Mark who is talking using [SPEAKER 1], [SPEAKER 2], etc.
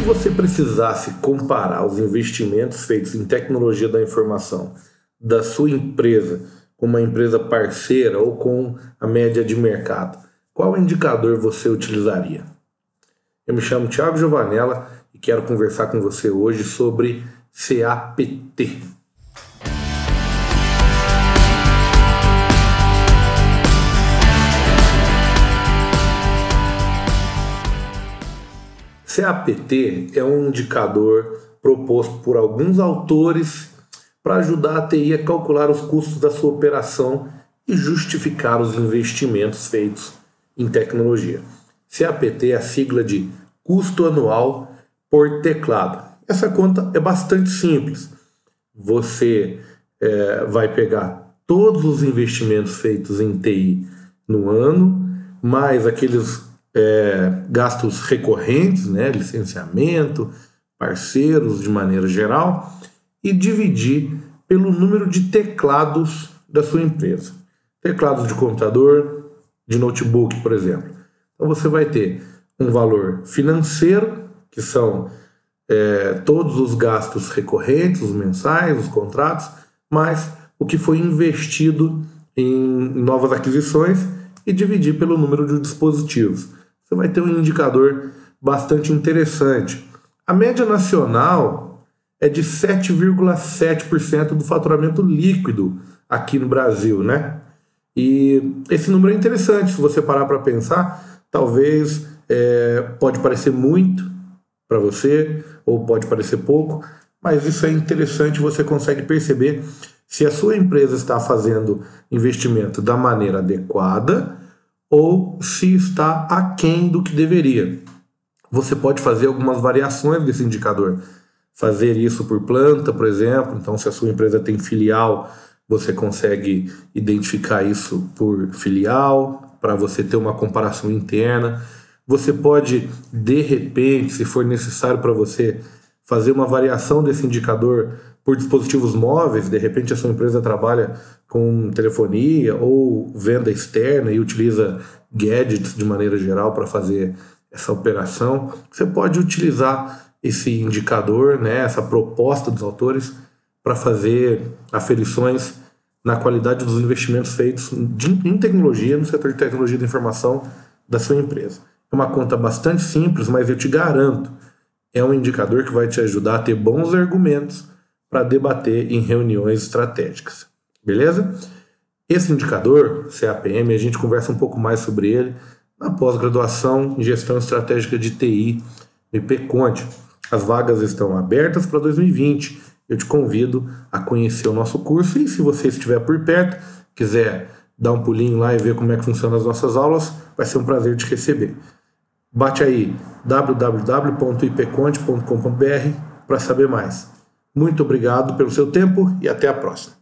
[SPEAKER 1] você precisasse comparar os investimentos feitos em tecnologia da informação da sua empresa com uma empresa parceira ou com a média de mercado, qual indicador você utilizaria? Eu me chamo Thiago Giovanella e quero conversar com você hoje sobre CAPT. CAPT é um indicador proposto por alguns autores para ajudar a TI a calcular os custos da sua operação e justificar os investimentos feitos em tecnologia. CAPT é a sigla de custo anual por teclado. Essa conta é bastante simples. Você é, vai pegar todos os investimentos feitos em TI no ano, mais aqueles é, gastos recorrentes, né, licenciamento, parceiros de maneira geral, e dividir pelo número de teclados da sua empresa. Teclados de computador, de notebook, por exemplo. Então você vai ter um valor financeiro, que são é, todos os gastos recorrentes, os mensais, os contratos, mais o que foi investido em novas aquisições e dividir pelo número de dispositivos você vai ter um indicador bastante interessante. A média nacional é de 7,7% do faturamento líquido aqui no Brasil, né? E esse número é interessante, se você parar para pensar, talvez é, pode parecer muito para você, ou pode parecer pouco, mas isso é interessante, você consegue perceber se a sua empresa está fazendo investimento da maneira adequada ou se está aquém do que deveria. Você pode fazer algumas variações desse indicador. Fazer isso por planta, por exemplo. Então, se a sua empresa tem filial, você consegue identificar isso por filial, para você ter uma comparação interna. Você pode, de repente, se for necessário para você, fazer uma variação desse indicador por dispositivos móveis, de repente a sua empresa trabalha com telefonia ou venda externa e utiliza gadgets de maneira geral para fazer essa operação, você pode utilizar esse indicador, né, essa proposta dos autores para fazer aferições na qualidade dos investimentos feitos em tecnologia, no setor de tecnologia da informação da sua empresa. É uma conta bastante simples, mas eu te garanto, é um indicador que vai te ajudar a ter bons argumentos para debater em reuniões estratégicas. Beleza? Esse indicador, CAPM, a gente conversa um pouco mais sobre ele na pós-graduação em Gestão Estratégica de TI no IPConte. As vagas estão abertas para 2020. Eu te convido a conhecer o nosso curso e se você estiver por perto, quiser dar um pulinho lá e ver como é que funcionam as nossas aulas, vai ser um prazer te receber. Bate aí www.ipconte.com.br para saber mais. Muito obrigado pelo seu tempo e até a próxima.